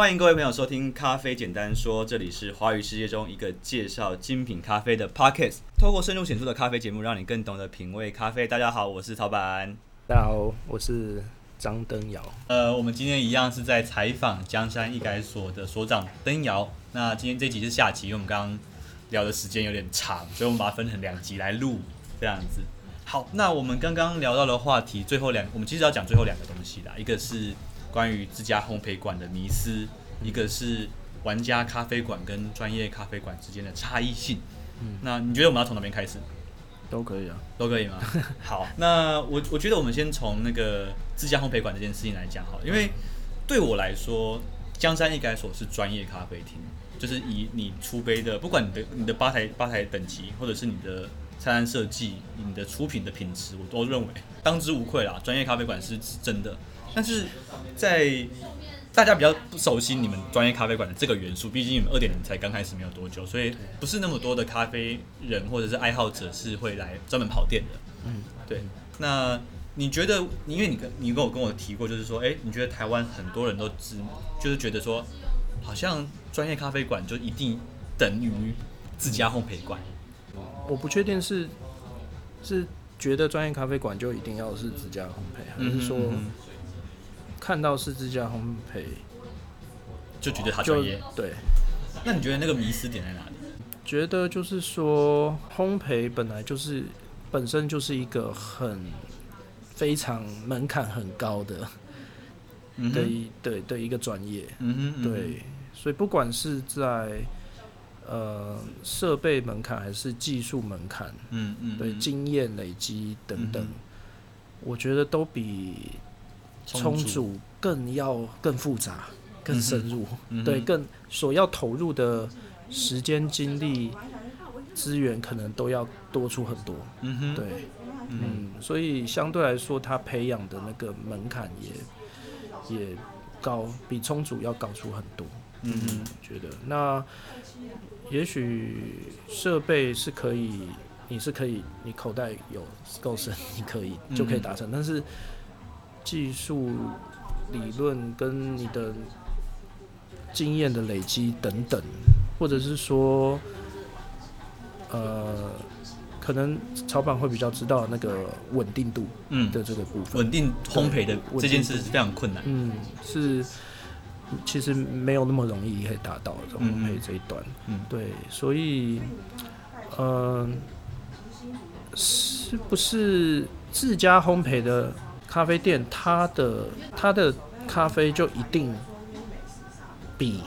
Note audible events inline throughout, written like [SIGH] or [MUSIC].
欢迎各位朋友收听《咖啡简单说》，这里是华语世界中一个介绍精品咖啡的 Podcast，透过深入浅出的咖啡节目，让你更懂得品味咖啡。大家好，我是曹板。大家好，我是张登尧。呃，我们今天一样是在采访江山一改所的所长登尧。那今天这集是下集，因为我们刚刚聊的时间有点长，所以我们把它分成两集来录，这样子。好，那我们刚刚聊到的话题，最后两，我们其实要讲最后两个东西啦，一个是关于自家烘焙馆的迷思，一个是玩家咖啡馆跟专业咖啡馆之间的差异性。嗯，那你觉得我们要从哪边开始？都可以啊，都可以吗？[LAUGHS] 好，那我我觉得我们先从那个自家烘焙馆这件事情来讲好，因为对我来说，江山易改所是专业咖啡厅，就是以你出杯的，不管你的你的吧台吧台等级，或者是你的菜单设计，你的出品的品质，我都认为当之无愧啦。专业咖啡馆是真的，但是在大家比较不熟悉你们专业咖啡馆的这个元素，毕竟你们二点零才刚开始没有多久，所以不是那么多的咖啡人或者是爱好者是会来专门跑店的。嗯，对。那你觉得，因为你跟你跟我跟我提过，就是说，哎、欸，你觉得台湾很多人都只就是觉得说，好像专业咖啡馆就一定等于自家烘焙馆。我不确定是是觉得专业咖啡馆就一定要是自家烘焙，还是说？嗯嗯看到是自家烘焙，就觉得他专业。对，那你觉得那个迷失点在哪里？觉得就是说，烘焙本来就是本身就是一个很非常门槛很高的的一对的一个专业。对，所以不管是在呃设备门槛还是技术门槛，嗯嗯，对，经验累积等等，我觉得都比。冲煮更要更复杂、更深入，嗯、对，更所要投入的时间、精力、资源可能都要多出很多。嗯哼，对，嗯，嗯，所以相对来说，他培养的那个门槛也也高，比充足要高出很多。嗯哼，觉得那也许设备是可以，你是可以，你口袋有够深，你可以就可以达成，嗯、但是。技术理论跟你的经验的累积等等，或者是说，呃，可能曹板会比较知道那个稳定度的这个部分。稳定烘焙的这件事是非常困难。嗯，是，其实没有那么容易可以达到这种烘焙这一端。嗯，对，所以，嗯、呃，是不是自家烘焙的？咖啡店，它的它的咖啡就一定比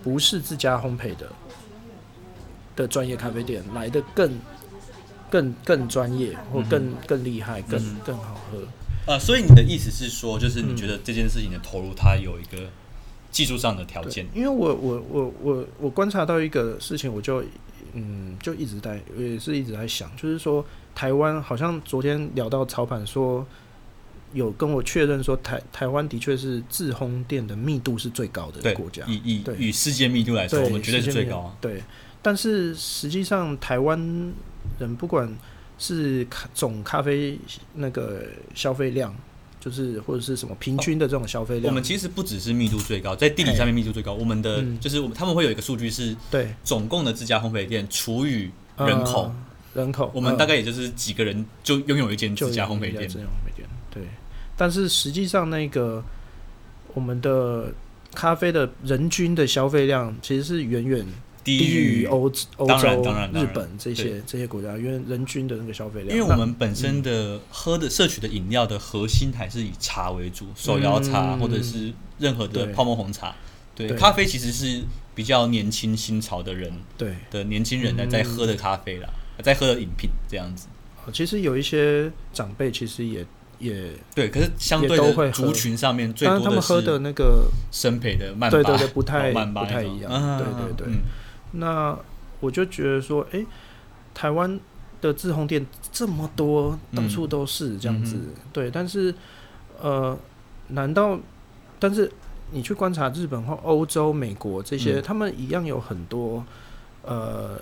不是自家烘焙的的专业咖啡店来的更更更专业，或更更厉害，更更好喝。呃，所以你的意思是说，就是你觉得这件事情的投入，它有一个技术上的条件？因为我我我我我观察到一个事情，我就嗯就一直在也是一直在想，就是说台湾好像昨天聊到曹板说。有跟我确认说台，台台湾的确是自烘店的密度是最高的国家。以以以世界密度来说，我们绝对是最高啊。对，但是实际上台湾人不管是总咖啡那个消费量，就是或者是什么平均的这种消费量，我们其实不只是密度最高，在地理上面密度最高。我们的就是我们他们会有一个数据是，对总共的自家烘焙店除以人口，人口，我们大概也就是几个人就拥有一间自家烘焙店。对。但是实际上，那个我们的咖啡的人均的消费量其实是远远低于欧欧洲、日本这些这些国家，因为人均的那个消费量。因为我们本身的喝的摄取的饮料的核心还是以茶为主，手摇茶或者是任何的泡沫红茶。对，咖啡其实是比较年轻新潮的人，对的年轻人呢在喝的咖啡啦，在喝的饮品这样子。其实有一些长辈其实也。也对，可是相对的族群上面最多的是，他们喝的那个生培的慢，对对对，不太不太一样，对对对。那我就觉得说，哎，台湾的自烘店这么多，到处都是这样子，对。但是，呃，难道？但是你去观察日本或欧洲、美国这些，他们一样有很多，呃，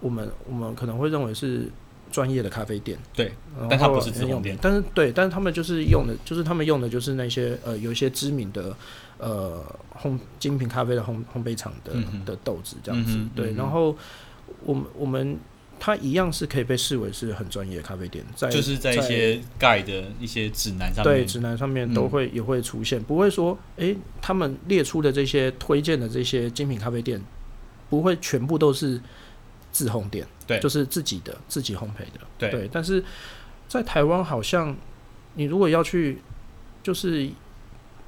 我们我们可能会认为是。专业的咖啡店，对，但它不是自用店，但是对，但是他们就是用的，就是他们用的就是那些呃有一些知名的呃烘精品咖啡的烘烘焙厂的、嗯、的豆子这样子，嗯、对，然后我们我们它一样是可以被视为是很专业的咖啡店，在就是在一些盖的一些指南上面，对指南上面都会、嗯、也会出现，不会说诶、欸，他们列出的这些推荐的这些精品咖啡店不会全部都是。自烘店，对，就是自己的自己烘焙的，对，对。但是在台湾，好像你如果要去，就是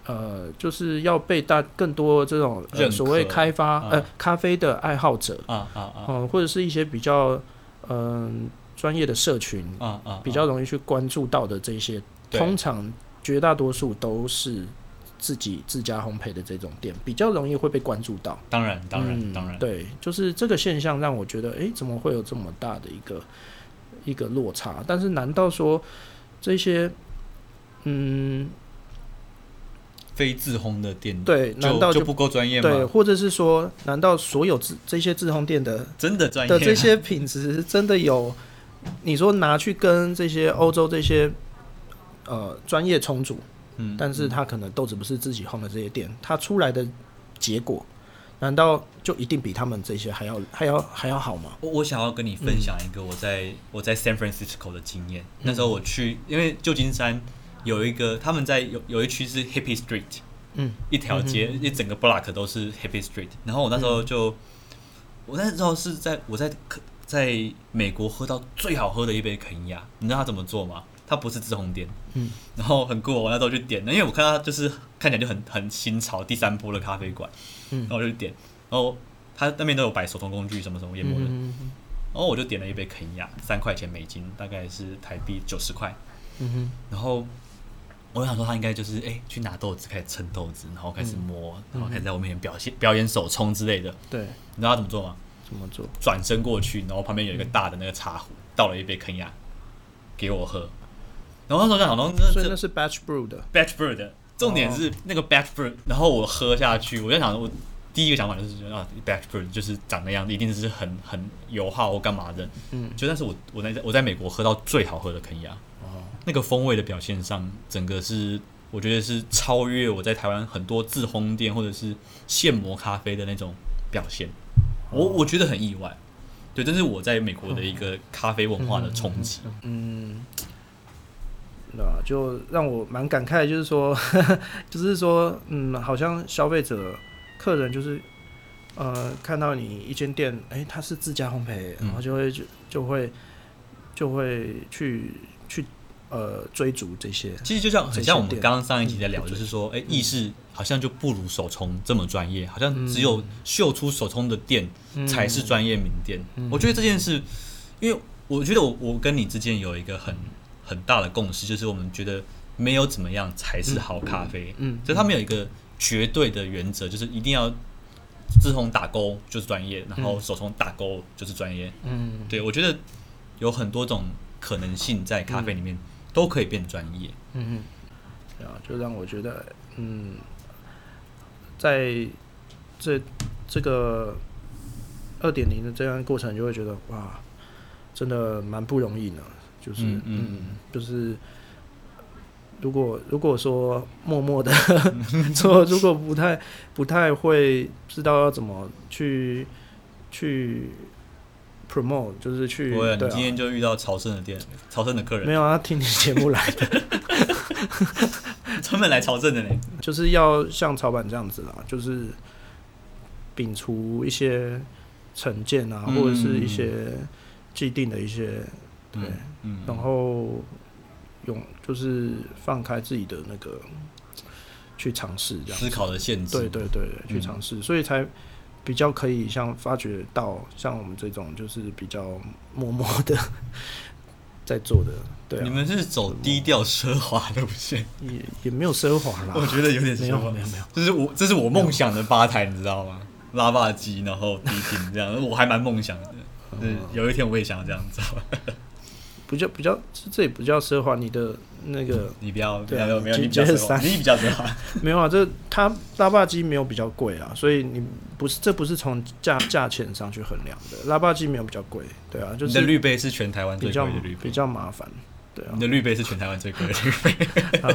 呃，就是要被大更多这种、呃、所谓开发、啊、呃咖啡的爱好者啊啊啊、呃，或者是一些比较嗯专业的社群啊啊，比较容易去关注到的这些，通常绝大多数都是。自己自家烘焙的这种店比较容易会被关注到，当然，当然，嗯、当然，对，就是这个现象让我觉得，哎、欸，怎么会有这么大的一个一个落差？但是，难道说这些嗯非自烘的店对，难道就，就不够专业吗？对，或者是说，难道所有自这些自烘店的真的专业的这些品质真的有？你说拿去跟这些欧洲这些呃专业冲煮？嗯，但是他可能豆子不是自己烘的这些店，他出来的结果，难道就一定比他们这些还要还要还要好吗？我我想要跟你分享一个我在、嗯、我在 San Francisco 的经验。那时候我去，因为旧金山有一个他们在有有一区是 Hippie Street，嗯，一条街、嗯、一整个 block 都是 Hippie Street。然后我那时候就，嗯、我那时候是在我在在美国喝到最好喝的一杯肯亚，你知道他怎么做吗？它不是自烘店，嗯，然后很酷，我那时候去点，因为我看到它就是看起来就很很新潮，第三波的咖啡馆，嗯，然后我就点，然后他那边都有摆手工工具什么什么研磨的，嗯，然后我就点了一杯肯亚，三块钱美金，大概是台币九十块，嗯哼，然后我想说他应该就是哎去拿豆子开始称豆子，然后开始磨，嗯，然后开始在我面前表现表演手冲之类的，对，你知道他怎么做吗？怎么做？转身过去，然后旁边有一个大的那个茶壶，倒了一杯肯亚给我喝。然后那时候想，所以那是 batch brew 的，batch brew 的。重点是那个 batch brew，然后我喝下去，我在想，我第一个想法就是觉得啊，batch brew 就是长那样子，一定是很很油耗或干嘛的。嗯，就但是我我在我在美国喝到最好喝的肯亚，哦，那个风味的表现上，整个是我觉得是超越我在台湾很多自烘店或者是现磨咖啡的那种表现。我我觉得很意外，对，这是我在美国的一个咖啡文化的冲击。嗯。对吧？就让我蛮感慨，就是说呵呵，[LAUGHS] 就是说，嗯，好像消费者、客人就是，呃，看到你一间店，哎、欸，它是自家烘焙，然后就会就就会就会去去呃追逐这些。其实就像很像我们刚刚上一集在聊，就是说，哎、欸，意式好像就不如手冲这么专业，好像只有秀出手冲的店才是专业名店。我觉得这件事，因为我觉得我我跟你之间有一个很。很大的共识就是，我们觉得没有怎么样才是好咖啡。嗯，所以他们有一个绝对的原则，就是一定要自从打勾就是专业，然后手从打勾就是专业。嗯，对，我觉得有很多种可能性在咖啡里面都可以变专业。嗯嗯，啊，就让我觉得，嗯，在这这个二点零的这样的过程，就会觉得哇，真的蛮不容易的。就是嗯，嗯，就是如果如果说默默的说 [LAUGHS] [LAUGHS] 如果不太不太会知道要怎么去去 promote，就是去。不会、啊，你今天就遇到朝圣的店，朝圣的客人。没有啊，听你节目来的，[LAUGHS] 专门来朝圣的呢。就是要像草板这样子啦，就是摒除一些成见啊，或者是一些既定的一些。对，嗯，然后用就是放开自己的那个去尝试，这样思考的限制，对对对，去尝试，所以才比较可以像发掘到像我们这种就是比较默默的在做的，对，你们是走低调奢华路线，也也没有奢华啦，我觉得有点奢华，没有没有，这是我这是我梦想的吧台，你知道吗？拉霸机，然后低频这样，我还蛮梦想的，就是有一天我也想要这样做。比较比较，这也不叫奢华。你的那个，[LAUGHS] 你比较，对啊，没有没有，你比较奢华，你比较奢华。[LAUGHS] 没有啊，这它拉霸机没有比较贵啊，所以你不是这不是从价价钱上去衡量的。拉霸机没有比较贵，对啊，就是你的绿杯是全台湾最贵的绿杯，比较麻烦，对啊。你的绿杯是全台湾最贵的绿杯，[LAUGHS] 啊，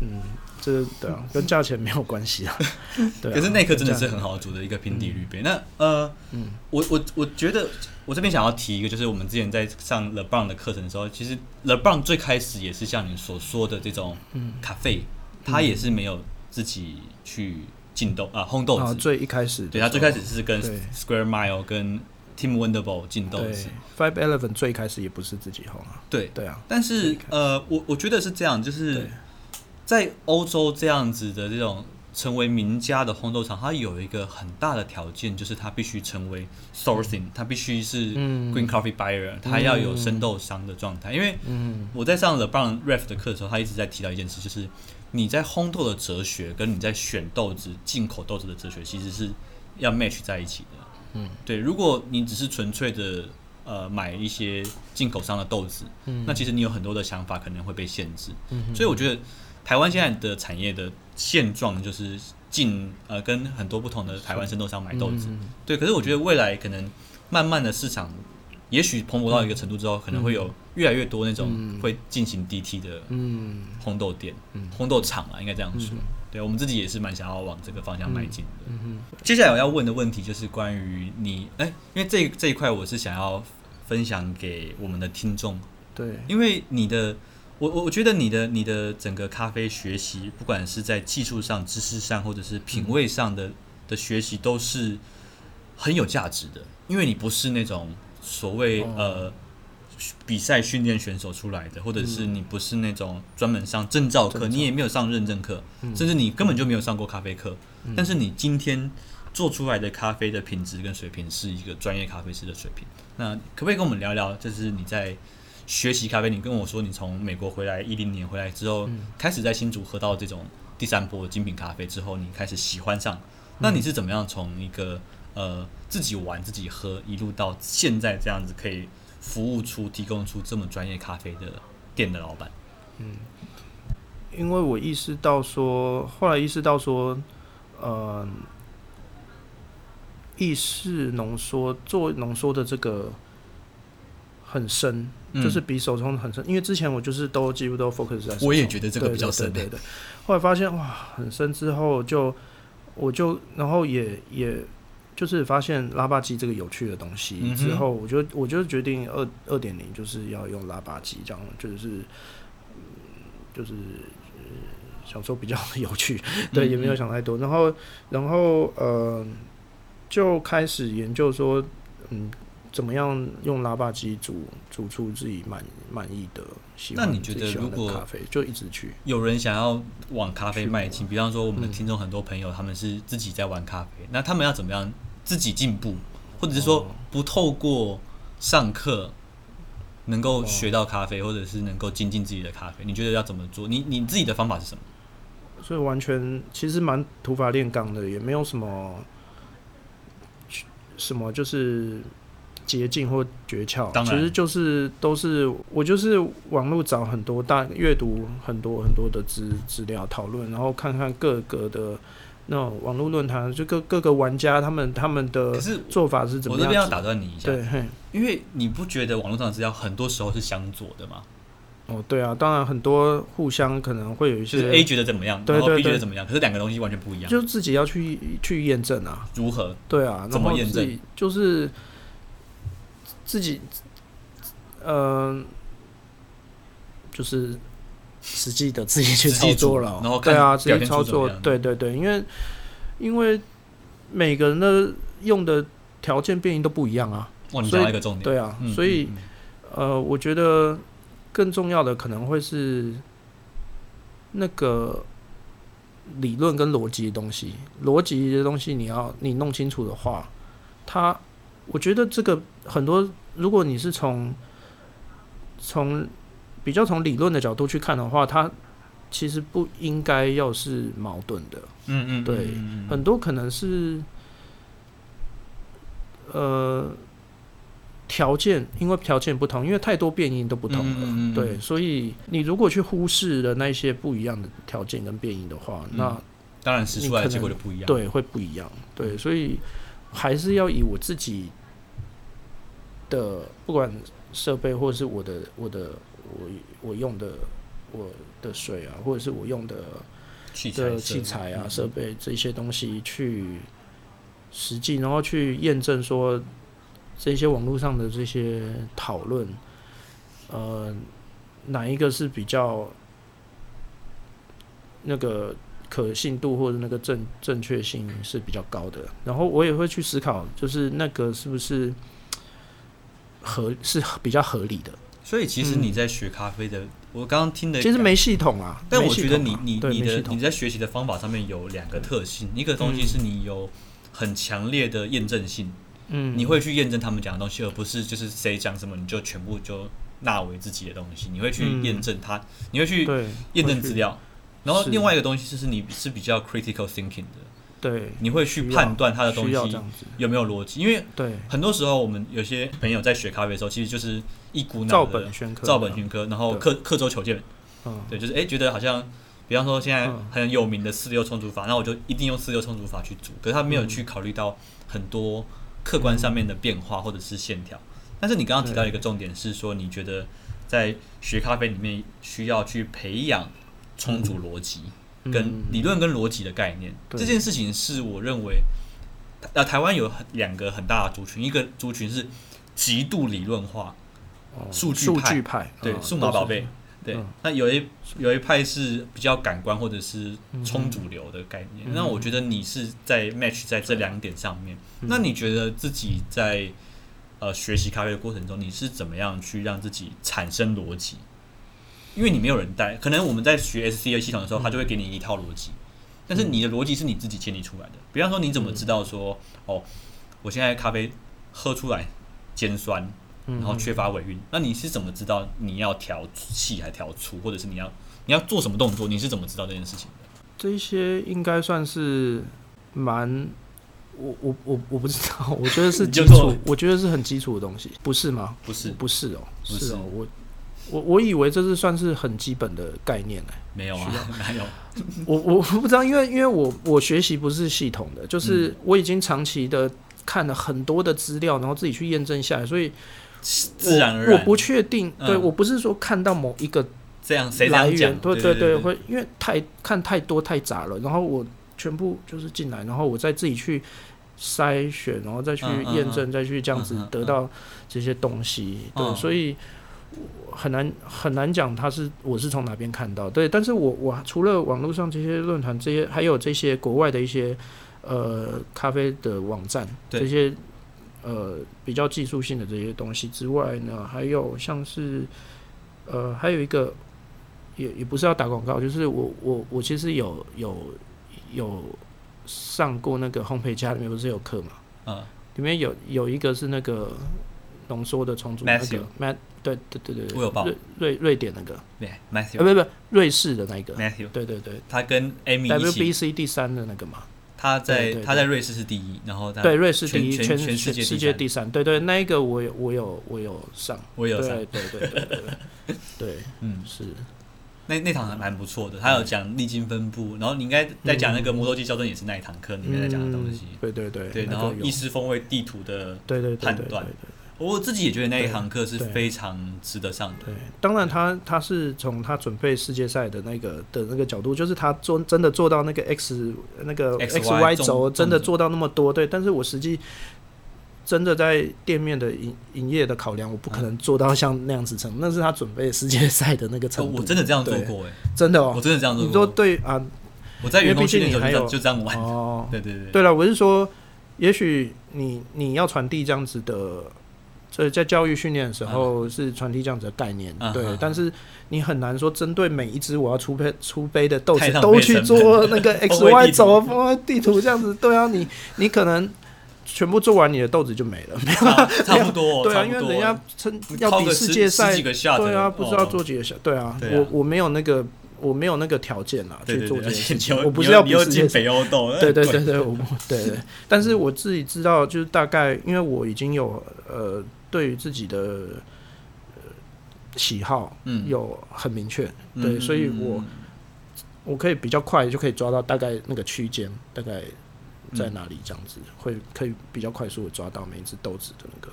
嗯。是，对啊，跟价钱没有关系啊。[LAUGHS] 对啊，可是那颗真的是很好煮的一个平底滤杯。嗯、那呃，嗯，我我我觉得我这边想要提一个，就是我们之前在上 LeBron 的课程的时候，其实 LeBron 最开始也是像你所说的这种咖啡，他也是没有自己去浸豆啊烘豆子。最一开始，对他最开始是跟 Square Mile 跟 Tim Wendelbo 浸豆子。Five Eleven 最开始也不是自己烘啊。对对啊，但是呃，我我觉得是这样，就是。在欧洲这样子的这种成为名家的烘豆厂，它有一个很大的条件，就是它必须成为 sourcing，它必须是 green coffee buyer，它要有生豆商的状态。因为我在上 The Brown Ref 的课的时候，他一直在提到一件事，就是你在烘豆的哲学跟你在选豆子、进口豆子的哲学，其实是要 match 在一起的。嗯，对，如果你只是纯粹的呃买一些进口商的豆子，那其实你有很多的想法可能会被限制。所以我觉得。台湾现在的产业的现状就是进呃跟很多不同的台湾生豆商买豆子，嗯、对。可是我觉得未来可能慢慢的市场，也许蓬勃到一个程度之后，嗯、可能会有越来越多那种会进行 DT 的烘豆店、嗯、烘豆厂啊，应该这样说。嗯、对我们自己也是蛮想要往这个方向迈进的。嗯。嗯、接下来我要问的问题就是关于你，哎、欸，因为这这一块我是想要分享给我们的听众，对，因为你的。我我我觉得你的你的整个咖啡学习，不管是在技术上、知识上，或者是品味上的的学习，都是很有价值的。因为你不是那种所谓呃比赛训练选手出来的，或者是你不是那种专门上证照课，你也没有上认证课，甚至你根本就没有上过咖啡课。但是你今天做出来的咖啡的品质跟水平，是一个专业咖啡师的水平。那可不可以跟我们聊聊？就是你在学习咖啡，你跟我说你从美国回来一零年回来之后，嗯、开始在新竹喝到这种第三波精品咖啡之后，你开始喜欢上。那你是怎么样从一个呃自己玩自己喝，一路到现在这样子可以服务出提供出这么专业咖啡的店的老板？嗯，因为我意识到说，后来意识到说，呃，意式浓缩做浓缩的这个。很深，就是比手冲很深，嗯、因为之前我就是都几乎都 focus 在。我也觉得这个比较深，对对对。后来发现哇，很深之后就，我就然后也也就是发现拉霸机这个有趣的东西之后，我就我就决定二二点零就是要用拉霸机，这样就是就是想说比较有趣，对，也没有想太多。然后然后呃，就开始研究说，嗯。怎么样用拉霸机煮煮出自己满满意的？那你觉得如果咖啡就一直去，有人想要往咖啡迈进，比方说我们的听众很多朋友他们是自己在玩咖啡，嗯、那他们要怎么样自己进步，或者是说不透过上课能够学到咖啡，或者是能够精进自己的咖啡？你觉得要怎么做？你你自己的方法是什么？所以完全其实蛮土法炼钢的，也没有什么什么就是。捷径或诀窍，其实就是都是我就是网络找很多大阅读很多很多的资资料讨论，然后看看各个的那种网络论坛，就各各个玩家他们他们的做法是怎么样？我这边要打断你一下，对，因为你不觉得网络上的资料很多时候是相左的吗？哦，对啊，当然很多互相可能会有一些 A 觉得怎么样，然后 B 觉得怎么样，可是两个东西完全不一样，就自己要去去验证啊，如何？对啊，怎么验证？就是。自己，嗯、呃，就是实际的自己去操作了，然后对啊，自己操作，对对对，因为因为每个人的用的条件变异都不一样啊，哇，你讲到一个重点，对啊，嗯、所以呃，我觉得更重要的可能会是那个理论跟逻辑的东西，逻辑的东西你要你弄清楚的话，它。我觉得这个很多，如果你是从从比较从理论的角度去看的话，它其实不应该要是矛盾的。嗯嗯，对，很多可能是呃条件，因为条件不同，因为太多变因都不同了，对，所以你如果去忽视了那些不一样的条件跟变因的话，嗯、那当然使出来的结果就不一样，对，会不一样，对，所以还是要以我自己的不管设备或者是我的我的我我用的我的水啊，或者是我用的器材的器材啊设备这些东西去实际，然后去验证说。这些网络上的这些讨论，呃，哪一个是比较那个可信度或者那个正正确性是比较高的？然后我也会去思考，就是那个是不是合是比较合理的？所以其实你在学咖啡的，嗯、我刚刚听的其实没系统啊，但我觉得你你你的你在学习的方法上面有两个特性，一个东西是你有很强烈的验证性。嗯，你会去验证他们讲的东西，而不是就是谁讲什么你就全部就纳为自己的东西。你会去验证它，嗯、你会去验证资料。然后另外一个东西就是你是比较 critical thinking 的，对，你会去判断它的东西有没有逻辑。因为对。很多时候我们有些朋友在学咖啡的时候，其实就是一股脑的照本宣科，照本宣科，然后刻刻舟求剑。嗯，对，就是哎、欸，觉得好像比方说现在很有名的四六冲煮法，那我就一定用四六冲煮法去煮，可是他没有去考虑到很多。客观上面的变化或者是线条，但是你刚刚提到一个重点是说，你觉得在学咖啡里面需要去培养冲煮逻辑跟理论跟逻辑的概念。这件事情是我认为，呃，台湾有两个很大的族群，一个族群是极度理论化，数据派，对，数码宝贝。对，嗯、那有一有一派是比较感官或者是冲煮流的概念。嗯、那我觉得你是在 match 在这两点上面。嗯、那你觉得自己在呃学习咖啡的过程中，你是怎么样去让自己产生逻辑？因为你没有人带，可能我们在学 SCA 系统的时候，他就会给你一套逻辑，但是你的逻辑是你自己建立出来的。比方说，你怎么知道说哦，我现在咖啡喝出来尖酸？然后缺乏尾韵，那你是怎么知道你要调细还调粗，或者是你要你要做什么动作？你是怎么知道这件事情的？这些应该算是蛮，我我我我不知道，我觉得是 [LAUGHS] 基础，我觉得是很基础的东西，不是吗？不是，不是哦，是哦，我我我以为这是算是很基本的概念呢。没有啊，没 [LAUGHS] 有，[LAUGHS] 我我不知道，因为因为我我学习不是系统的，就是我已经长期的看了很多的资料，然后自己去验证下来，所以。自然而然，我不确定，嗯、对我不是说看到某一个这样谁来源，对对对，会因为太看太多太杂了，然后我全部就是进来，然后我再自己去筛选，然后再去验证，嗯。嗯嗯、再去这样子得到这些东西，对，所以很难很难讲他是我是从哪边看到，对，但是我我除了网络上这些论坛这些，还有这些国外的一些呃咖啡的网站对。这些。呃，比较技术性的这些东西之外呢，还有像是，呃，还有一个，也也不是要打广告，就是我我我其实有有有上过那个烘焙家里面不是有课嘛，嗯，里面有有一个是那个浓缩的重组那个 Matthew 对对对对，我有报。瑞瑞瑞典那个。对 Matthew 啊不不瑞士的那个。Matthew 对对对，他跟 Amy WBC 第三的那个嘛。他在他在瑞士是第一，然后对瑞士第一，全全世界第三，对对，那一个我有我有我有上，我有上，对对对对 [LAUGHS] 对，嗯。是，那那堂还蛮不错的，他有讲历经分布，然后你应该在讲那个摩托机校正也是那一堂课里面在讲的东西，对对对对，然后意式风味地图的判断。我自己也觉得那一堂课是非常值得上的。对，当然他他是从他准备世界赛的那个的那个角度，就是他做真的做到那个 X 那个 X Y 轴真的做到那么多。对，但是我实际真的在店面的营营业的考量，我不可能做到像那样子成。那是他准备世界赛的那个程度。我真的这样做过哎，真的哦，我真的这样做过。你说对啊？我在员工训练的时候就这样玩。哦，对 [LAUGHS] 对对。对了，我是说，也许你你要传递这样子的。所以在教育训练的时候是传递这样子的概念，嗯、对。嗯、但是你很难说针对每一只我要出杯出杯的豆子都去做那个 [LAUGHS] X Y 轴方位地图这样子，对啊，你你可能全部做完你的豆子就没了，没有、啊、差不多，[LAUGHS] 对啊，因为人家称要比世界赛，对啊，不知道做几个小，对啊，我我没有那个。我没有那个条件啦，去做这件事情。我不是要比世界北欧豆，[LAUGHS] 对对对对，我不对对。但是我自己知道，就是大概，因为我已经有呃对于自己的喜好嗯。有很明确，嗯、对，所以我我可以比较快就可以抓到大概那个区间，大概在哪里这样子，会可以比较快速的抓到每一只豆子的那个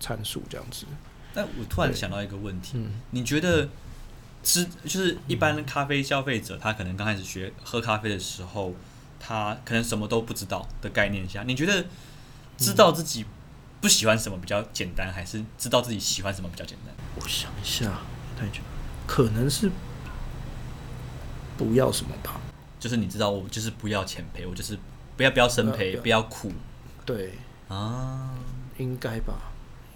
参数这样子。但我突然想到一个问题，你觉得？知就是一般咖啡消费者，他可能刚开始学喝咖啡的时候，他可能什么都不知道的概念下，你觉得知道自己不喜欢什么比较简单，还是知道自己喜欢什么比较简单？我想一下，太久，可能是不要什么吧。就是你知道，我就是不要钱赔，我就是不要不要生赔，不要苦。对啊，应该吧，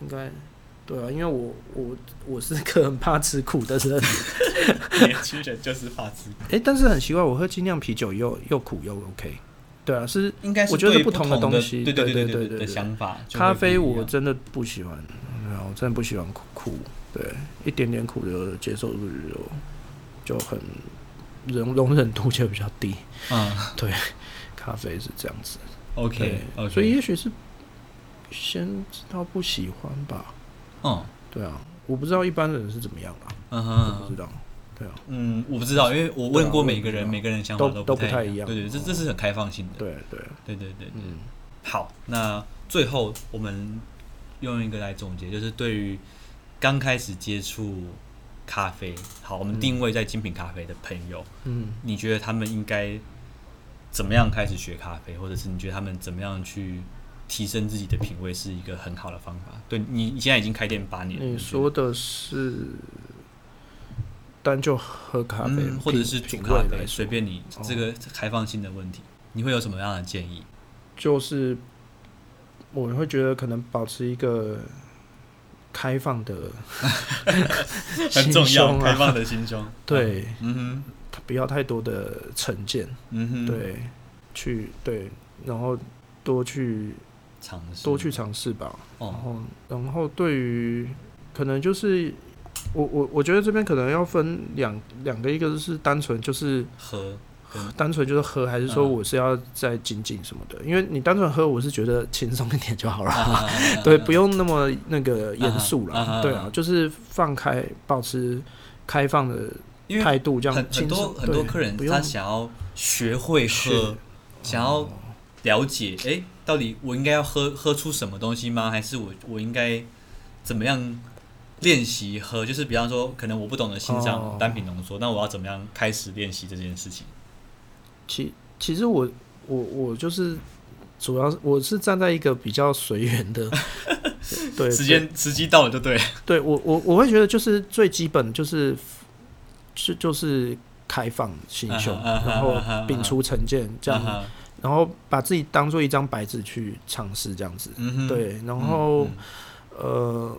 应该。对啊，因为我我我是个很怕吃苦的人，[LAUGHS] 年轻人就是怕吃苦。哎、欸，但是很奇怪，我喝精酿啤酒又又苦又 OK。对啊，是应该是我觉得不同的东西，对对对对对，想法。咖啡我真的不喜欢，然后，我真的不喜欢苦苦，对，一点点苦的接受度就就很容容忍度就比较低。嗯，[LAUGHS] 对，咖啡是这样子。OK，, okay. 所以也许是先知道不喜欢吧。嗯，对啊，我不知道一般人是怎么样啊。嗯哼，不知道。对啊，嗯，我不知道，因为我问过每个人，每个人想法都都不太一样。对对，这这是很开放性的。对对对对对，嗯。好，那最后我们用一个来总结，就是对于刚开始接触咖啡，好，我们定位在精品咖啡的朋友，嗯，你觉得他们应该怎么样开始学咖啡，或者是你觉得他们怎么样去？提升自己的品味是一个很好的方法。对你，你现在已经开店八年，你说的是单就喝咖啡，嗯、或者是煮咖啡，随便你。这个开放性的问题，哦，你会有什么样的建议？就是我会觉得可能保持一个开放的 [LAUGHS] 很重要，[LAUGHS] 开放的心胸。对，嗯哼，不要太多的成见。嗯哼，对，去对，然后多去尝试。多去尝试吧，然后，然后对于可能就是我我我觉得这边可能要分两两个，一个是单纯就是喝，单纯就是喝，还是说我是要再紧紧什么的？因为你单纯喝，我是觉得轻松一点就好了，[LAUGHS] 对，不用那么那个严肃了，对啊，就是放开，保持开放的态度，这样很多很多客人他想要学会喝，想要了解，哎。到底我应该要喝喝出什么东西吗？还是我我应该怎么样练习和？就是比方说，可能我不懂得欣赏单品浓缩，那我要怎么样开始练习这件事情？其其实我我我就是主要我是站在一个比较随缘的，[LAUGHS] 对，时间时机到了就对。对我我我会觉得就是最基本就是是就是开放心胸，然后摒除成见这样。然后把自己当做一张白纸去尝试这样子，嗯、对，然后、呃，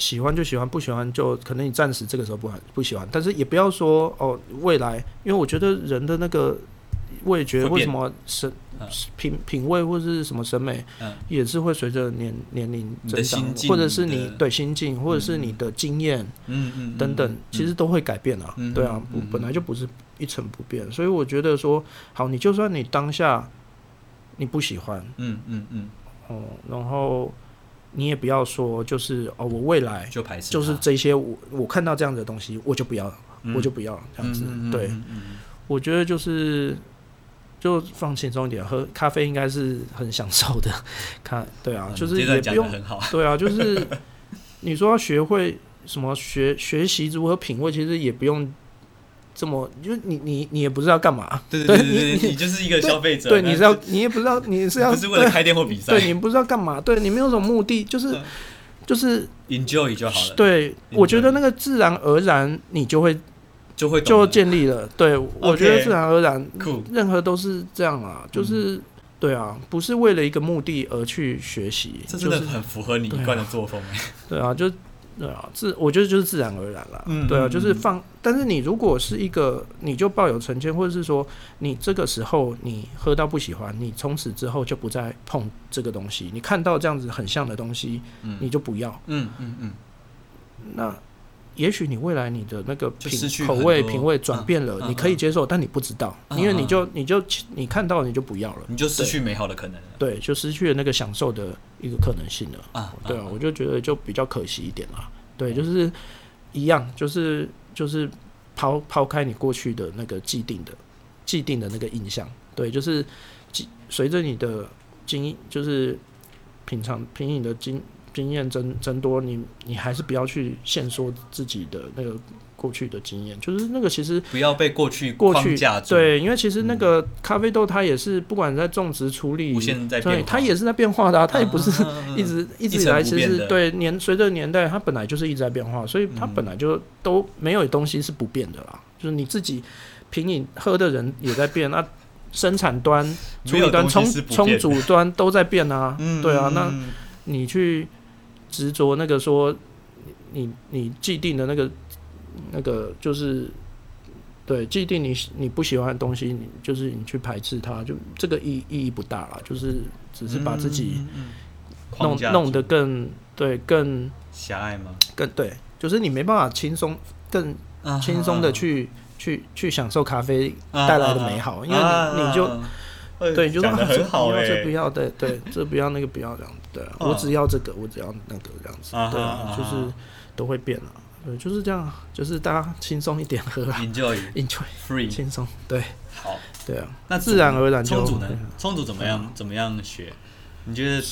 喜欢就喜欢，不喜欢就可能你暂时这个时候不不喜欢，但是也不要说哦，未来，因为我觉得人的那个味觉为什么审品品味或者是什么审美，也是会随着年年龄增长，或者是你对心境，或者是你的经验，嗯嗯等等，其实都会改变啊，对啊，本来就不是。一成不变，所以我觉得说好，你就算你当下你不喜欢，嗯嗯嗯，哦，然后你也不要说就是哦，我未来就排斥，就是这些我我看到这样子的东西，我就不要，我就不要这样子。对，我觉得就是就放轻松一点，喝咖啡应该是很享受的。[LAUGHS] 看，对啊，就是也不用，对啊，就是你说要学会什么学学习如何品味，其实也不用。这么，就你你你也不知道干嘛，对对对，对你你就是一个消费者，对，你是要你也不知道你是 [LAUGHS] 要不是为了开店或比赛，对，你不知道干嘛，对你没有什么目的，就是就是 enjoy 就好了。对，我觉得那个自然而然你就会就会就建立了。对，我觉得自然而然，任何都是这样啊，就是对啊，不是为了一个目的而去学习，这真的很符合你一贯的作风。[LAUGHS] 对啊，就。对啊，自我觉得就是自然而然了。嗯，对啊，就是放。但是你如果是一个，你就抱有成见，或者是说你这个时候你喝到不喜欢，你从此之后就不再碰这个东西。你看到这样子很像的东西，你就不要。嗯嗯嗯。那也许你未来你的那个品口味品味转变了，你可以接受，嗯、但你不知道，嗯、因为你就你就你看到你就不要了，你就失去美好的可能了，对，就失去了那个享受的一个可能性了啊，对啊，我就觉得就比较可惜一点啦，对，就是一样，就是就是抛抛开你过去的那个既定的既定的那个印象，对，就是随着你的经验，就是品尝品饮的经。经验增增多，你你还是不要去限缩自己的那个过去的经验，就是那个其实不要被过去过去对，因为其实那个咖啡豆它也是不管在种植处理，对，它也是在变化的，啊，它也不是 [LAUGHS] 一直一直以来其实对年随着年代它本来就是一直在变化，所以它本来就都没有东西是不变的啦，就是你自己品饮喝的人也在变，那生产端、处理端、充充足端都在变啊，对啊，那你去。执着那个说，你你既定的那个那个就是，对既定你你不喜欢的东西，你就是你去排斥它，就这个意意义不大了，就是只是把自己弄弄得更对更狭隘吗？更对，就是你没办法轻松更轻松的去去去享受咖啡带来的美好，因为你你就。对，就是很好哎，这不要，对对，这不要那个不要这样，对啊，我只要这个，我只要那个这样子，对啊，就是都会变了，对，就是这样，就是大家轻松一点喝，enjoy，enjoy，free，[LAUGHS] 轻松，对，好，对啊，那自然而然就充足呢？充足怎么样？怎么样学？你觉得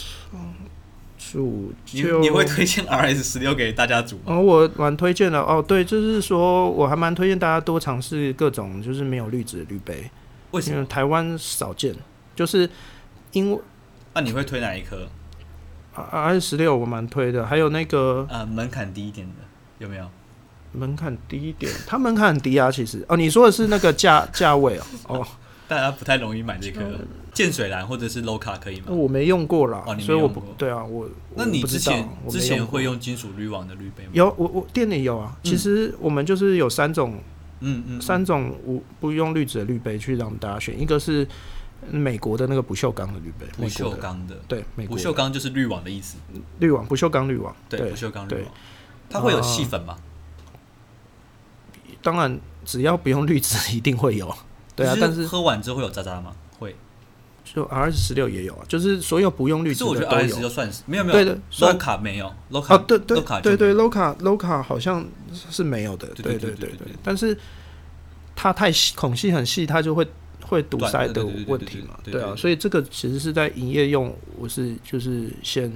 煮你你会推荐 RS 十六给大家煮吗？哦，我蛮推荐的哦，对，就是说我还蛮推荐大家多尝试各种就是没有滤纸的滤杯。为什么台湾少见？就是因为那、啊、你会推哪一颗？RS 十六我蛮推的，还有那个呃门槛低一点的有没有？门槛低一点，它门槛很低啊，其实哦，你说的是那个价 [LAUGHS] 价位哦哦，大家不太容易买这颗建水蓝或者是 low 卡可以吗？我没用过啦，哦、你所以我不对啊，我那你之前之前会用金属滤网的滤杯吗？有，我我店里有啊。其实我们就是有三种。嗯嗯，三种无不用滤纸的滤杯去让大家选，一个是美国的那个不锈钢的滤杯，不锈钢的，对，美国不锈钢就是滤网的意思，滤网不锈钢滤网，对，不锈钢滤网，它会有细粉吗？当然，只要不用滤纸，一定会有，对啊，但是喝完之后会有渣渣吗？会，就 RS 十六也有啊，就是所有不用滤纸的都有，我觉得 RS 就算是没有没有，对的，low 卡没有，low 卡对对对对，low 卡 low 卡好像是没有的，对对对对对，但是。它太细，孔隙很细，它就会会堵塞的问题嘛，对啊，所以这个其实是在营业用，我是就是先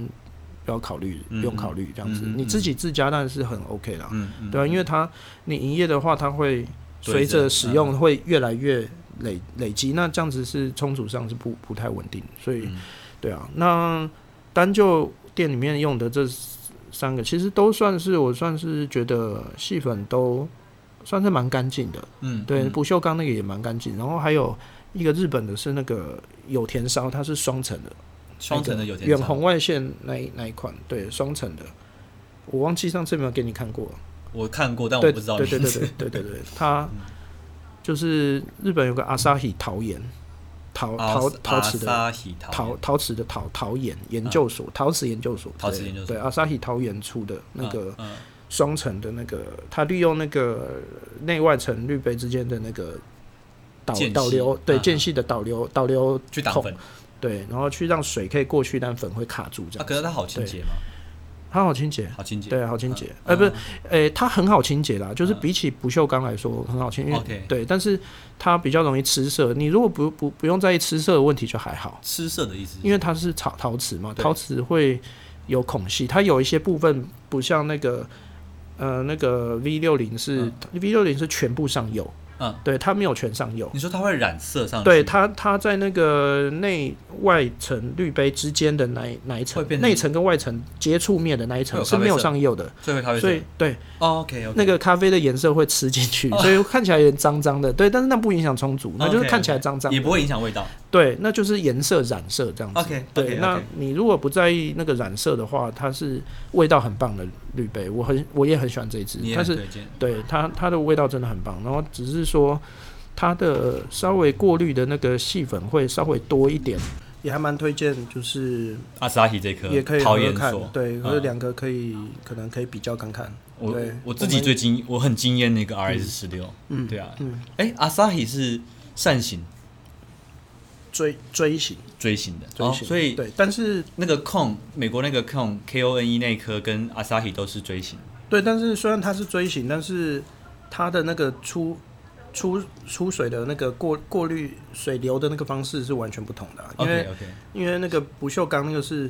不要考虑，不用考虑这样子，你自己自家当然是很 OK 啦，对啊，因为它你营业的话，它会随着使用会越来越累累积，那这样子是充足上是不不太稳定，所以对啊，那单就店里面用的这三个，其实都算是我算是觉得细粉都。算是蛮干净的，嗯，对，不锈钢那个也蛮干净。然后还有一个日本的是那个有田烧，它是双层的，双层的有田烧，远红外线那一那一款，对，双层的。我忘记上次有没有给你看过，我看过，但我不知道。对对对对对对对，它就是日本有个阿萨希陶研，陶陶陶瓷的陶陶瓷的陶陶研研究所，陶瓷研究所，陶瓷研究所，对，阿萨希陶研出的那个。双层的那个，它利用那个内外层滤杯之间的那个导导流，对间隙的导流导流去挡粉，对，然后去让水可以过去，但粉会卡住这样。啊，可是它好清洁吗？它好清洁，好清洁，对，好清洁。呃，不是，诶，它很好清洁啦，就是比起不锈钢来说很好清洁。对，但是它比较容易吃色。你如果不不不用在意吃色的问题就还好。吃色的意思？因为它是陶陶瓷嘛，陶瓷会有孔隙，它有一些部分不像那个。呃，那个 V 六零是 V 六零是全部上釉，嗯，对，它没有全上釉。你说它会染色上去？对，它它在那个内外层滤杯之间的那那一层，内层跟外层接触面的那一层是没有上釉的，所以对，OK，那个咖啡的颜色会吃进去，所以看起来有点脏脏的，对，但是那不影响充足，那就是看起来脏脏，也不会影响味道。对，那就是颜色染色这样子。OK，对，那你如果不在意那个染色的话，它是味道很棒的绿杯，我很我也很喜欢这一支，但是对它它的味道真的很棒。然后只是说它的稍微过滤的那个细粉会稍微多一点，也还蛮推荐，就是阿萨希这颗也可以桃园看，对，或者两个可以可能可以比较看看。我我自己最惊，我很惊艳那个 RS 十六，嗯，对啊，嗯，哎，阿萨希是扇形。锥锥形，锥形的，锥形，所以对，但是那个 Kone 美国那个 Kone K O N E 那颗跟 Asahi 都是锥形，对，但是虽然它是锥形，但是它的那个出出出水的那个过过滤水流的那个方式是完全不同的，因为因为那个不锈钢那个是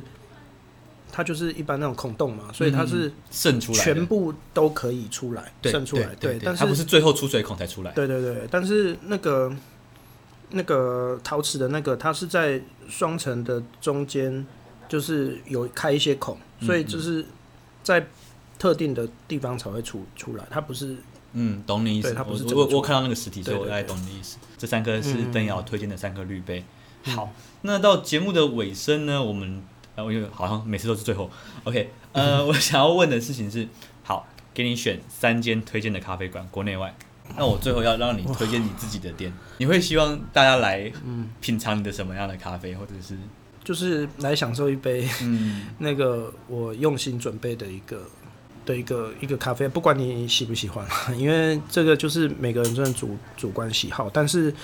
它就是一般那种孔洞嘛，所以它是渗出来，全部都可以出来，渗出来，对，但是它不是最后出水孔才出来，对对对，但是那个。那个陶瓷的那个，它是在双层的中间，就是有开一些孔，所以就是在特定的地方才会出出来。它不是，嗯，懂你意思。它不是我我看到那个实体，所以我大概懂你的意思。这三颗是邓瑶推荐的三颗绿杯。嗯、好，那到节目的尾声呢，我们呃，因为好像每次都是最后。OK，呃，嗯、[LAUGHS] 我想要问的事情是，好，给你选三间推荐的咖啡馆，国内外。那我最后要让你推荐你自己的店，你会希望大家来品尝你的什么样的咖啡，或者是？就是来享受一杯嗯。[LAUGHS] 那个我用心准备的一个的一个一个咖啡，不管你喜不喜欢，[LAUGHS] 因为这个就是每个人真的主主观喜好，但是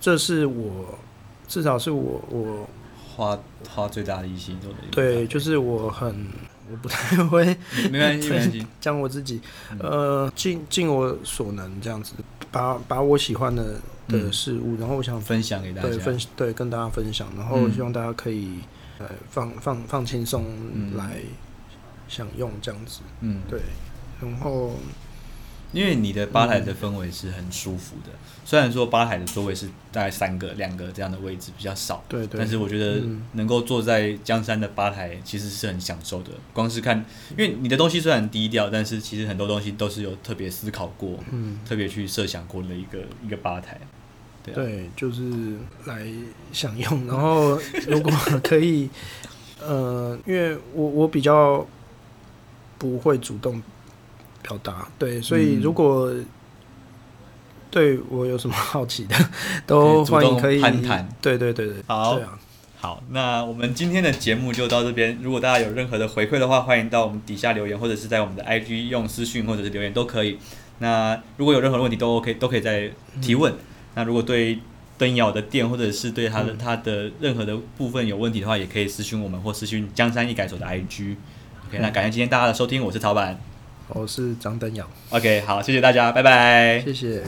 这是我至少是我我花花最大的一心做的，对，就是我很。我不太会，没关系，[LAUGHS] 没关系。讲我自己，呃，尽尽我所能这样子，把把我喜欢的的事物，然后我想分享给大家，对，分对跟大家分享，然后希望大家可以呃放放放轻松来享用这样子，嗯，对，然后。因为你的吧台的氛围是很舒服的，虽然说吧台的座位是大概三个、两个这样的位置比较少，对对，但是我觉得能够坐在江山的吧台其实是很享受的。光是看，因为你的东西虽然低调，但是其实很多东西都是有特别思考过，嗯，特别去设想过的一个一个吧台。对啊，对，就是来享用。然后如果可以，呃，因为我我比较不会主动。表达对，所以如果对我有什么好奇的，嗯、[LAUGHS] 都欢迎可以攀谈。对对对对，好，好，那我们今天的节目就到这边。如果大家有任何的回馈的话，欢迎到我们底下留言，或者是在我们的 IG 用私讯或者是留言都可以。那如果有任何问题都 OK，都可以在提问。嗯、那如果对灯瑶的店或者是对他的、嗯、他的任何的部分有问题的话，也可以私讯我们或私讯江山易改所的 IG。OK，、嗯、那感谢今天大家的收听，我是曹板。我是张登阳。OK，好，谢谢大家，拜拜。谢谢。